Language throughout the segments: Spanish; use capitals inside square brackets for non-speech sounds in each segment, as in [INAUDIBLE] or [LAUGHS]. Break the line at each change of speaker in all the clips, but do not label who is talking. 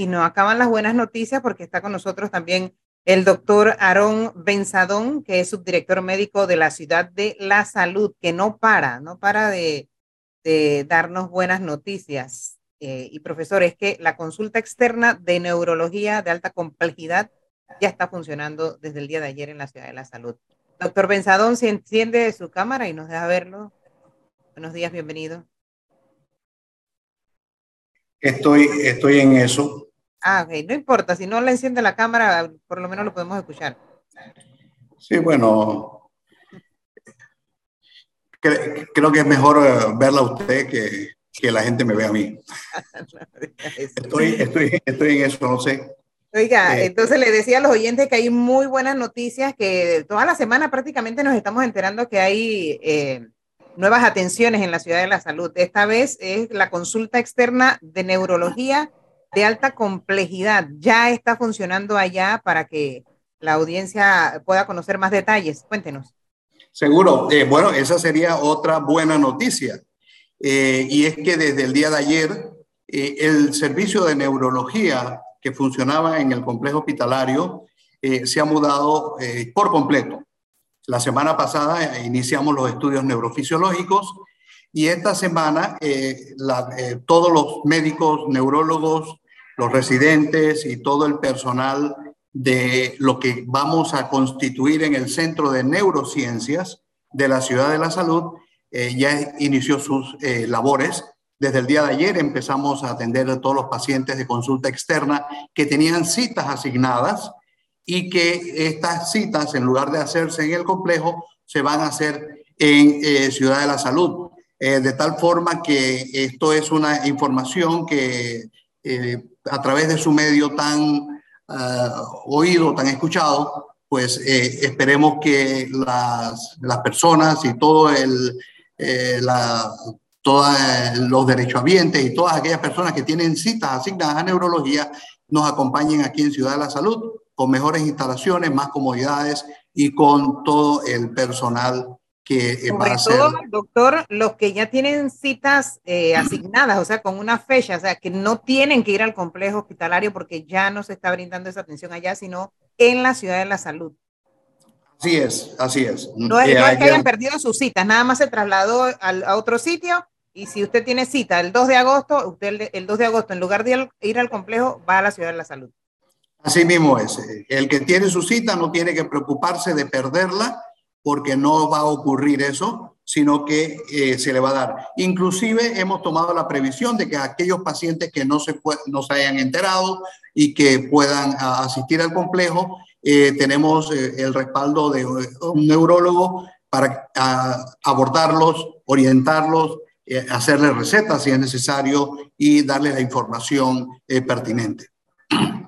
y no acaban las buenas noticias porque está con nosotros también el doctor Aarón Benzadón, que es subdirector médico de la ciudad de la salud, que no para, no para de, darnos buenas noticias. Eh, y profesor, es que la consulta externa de neurología de alta complejidad ya está funcionando desde el día de ayer en la ciudad de la salud. Doctor Benzadón, si enciende su cámara y nos deja verlo. Buenos días, bienvenido.
Estoy, estoy en eso.
Ah, ok, no importa, si no le enciende la cámara, por lo menos lo podemos escuchar.
Sí, bueno, creo que es mejor eh, verla a usted que, que la gente me vea a mí. [LAUGHS] estoy, estoy, estoy en eso, no sé.
Oiga, eh, entonces le decía a los oyentes que hay muy buenas noticias, que toda la semana prácticamente nos estamos enterando que hay eh, nuevas atenciones en la ciudad de la salud. Esta vez es la consulta externa de neurología de alta complejidad. Ya está funcionando allá para que la audiencia pueda conocer más detalles. Cuéntenos.
Seguro. Eh, bueno, esa sería otra buena noticia. Eh, y es que desde el día de ayer, eh, el servicio de neurología que funcionaba en el complejo hospitalario se ha mudado por completo. La semana pasada iniciamos los estudios neurofisiológicos y esta semana todos los médicos, neurólogos, los residentes y todo el personal de lo que vamos a constituir en el Centro de Neurociencias de la Ciudad de la Salud, eh, ya inició sus eh, labores. Desde el día de ayer empezamos a atender a todos los pacientes de consulta externa que tenían citas asignadas y que estas citas, en lugar de hacerse en el complejo, se van a hacer en eh, Ciudad de la Salud. de tal forma que esto es una información que a través de su medio tan ah, oído, tan escuchado, pues eh, esperemos que las, las, personas y todo el, eh, la, todos los derechohabientes y todas aquellas personas que tienen citas asignadas a neurología nos acompañen aquí en Ciudad de la Salud con mejores instalaciones, más comodidades y con todo el personal que
eh, Sobre todo, doctor, los que ya tienen citas eh, asignadas, o sea, con una fecha, o sea, que no tienen que ir al complejo hospitalario porque ya no se está brindando esa atención allá, sino en la ciudad de la salud.
Así es, así es.
No es, que hayan perdido sus citas, nada más se trasladó a otro sitio y si usted tiene cita el 2 de agosto, usted el 2 de agosto, en lugar de ir al complejo, va a la ciudad de la salud.
Así mismo es. El que tiene su cita no tiene que preocuparse de perderla porque no va a ocurrir eso, sino que eh, se le va a dar. Inclusive hemos tomado la previsión de que aquellos pacientes que no se, no se hayan enterado y que puedan asistir al complejo, eh, tenemos eh, el respaldo de un neurólogo para abordarlos, orientarlos, hacerles recetas si es necesario y darles la información pertinente.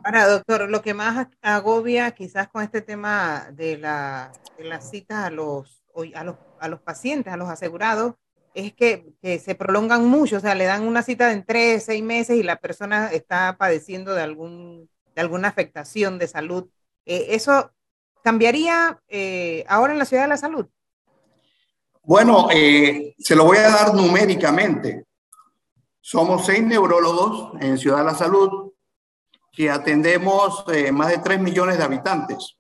Ahora, doctor, lo que más agobia quizás con este tema de, la, de las citas a los, a, los, a los pacientes, a los asegurados, es que, que, se prolongan mucho, o sea, le dan una cita en tres, seis meses y la persona está padeciendo de, algún, de alguna afectación de salud. Eh, ¿Eso cambiaría eh, ahora en la ciudad de la salud?
Bueno, eh, se lo voy a dar numéricamente. Somos seis neurólogos en Ciudad de la Salud, que atendemos eh, más de 3 millones de habitantes.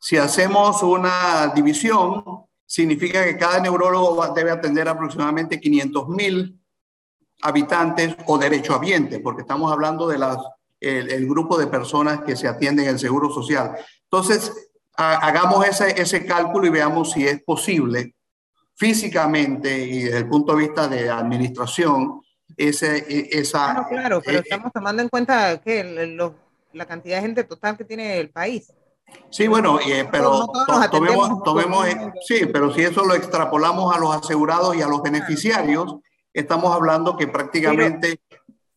Si hacemos una división, significa que cada neurólogo debe atender aproximadamente 500 mil habitantes o derechohabientes, porque estamos hablando de el, grupo de personas que se atienden en el Seguro Social. Entonces, hagamos ese, ese cálculo y veamos si es posible físicamente y desde el punto de vista de administración ese, e, esa...
claro, pero eh, estamos tomando en cuenta que la cantidad de gente total que tiene el país.
Sí, bueno, eh, pero tomemos, tomemos sí, pero si eso lo extrapolamos a los asegurados y a los beneficiarios, estamos hablando que prácticamente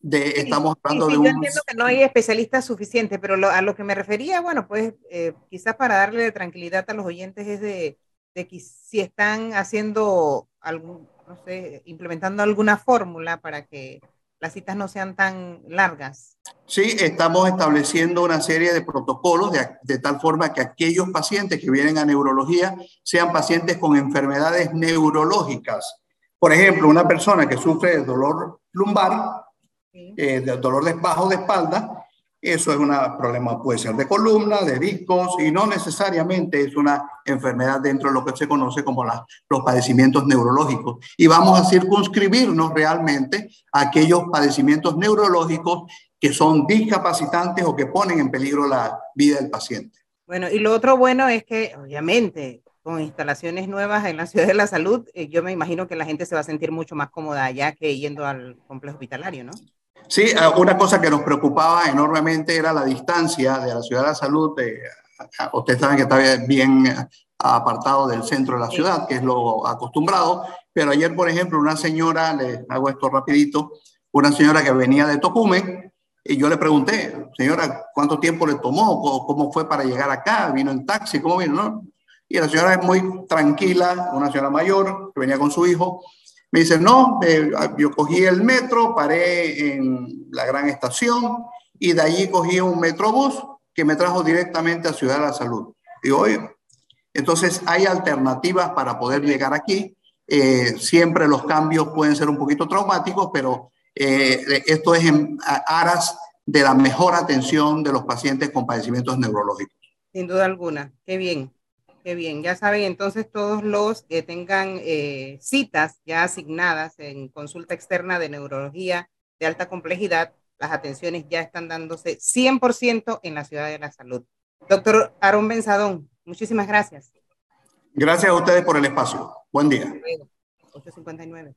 de, estamos hablando de un... Yo
entiendo que no hay especialistas suficientes, pero a lo que me refería, bueno, pues eh, quizás para darle tranquilidad a los oyentes es de, de que si están haciendo algún, no sé, implementando alguna fórmula para que las citas no sean tan largas?
Sí, estamos estableciendo una serie de protocolos de, de, tal forma que aquellos pacientes que vienen a neurología sean pacientes con enfermedades neurológicas. Por ejemplo, una persona que sufre de dolor lumbar, eh, de dolor de bajo de espalda, eso es un problema, puede ser de columna, de discos, y no necesariamente es una enfermedad dentro de lo que se conoce como los padecimientos neurológicos. Y vamos a circunscribirnos realmente a aquellos padecimientos neurológicos que son discapacitantes o que ponen en peligro la vida del paciente.
Bueno, y lo otro bueno es que, obviamente, con instalaciones nuevas en la ciudad de la salud, eh, yo me imagino que la gente se va a sentir mucho más cómoda allá que yendo al complejo hospitalario, ¿no?
Sí, eh, una cosa que nos preocupaba enormemente era la distancia de la ciudad de la salud. ustedes saben que está bien apartado del centro de la ciudad, que es lo acostumbrado, pero ayer, por ejemplo, una señora, les hago esto rapidito, una señora que venía de Tocumen, y yo le pregunté, señora, ¿cuánto tiempo le tomó? ¿Cómo fue para llegar acá? ¿Vino en taxi? ¿Cómo vino? ¿No? Y la señora es muy tranquila, una señora mayor que venía con su hijo, me dice, no, eh, yo cogí el metro, paré en la gran estación y de allí cogí un metrobús que me trajo directamente a Ciudad de la Salud. Digo, oye, entonces hay alternativas para poder llegar aquí. Eh, siempre los cambios pueden ser un poquito traumáticos, pero eh, esto es en aras de la mejor atención de los pacientes con padecimientos neurológicos.
Sin duda alguna, qué bien. Qué bien, ya saben entonces todos los que tengan eh, citas ya asignadas en consulta externa de neurología de alta complejidad, las atenciones ya están dándose 100% en la ciudad de la salud. Doctor Aaron Benzadón, muchísimas gracias.
Gracias a ustedes por el espacio. Buen día.
859.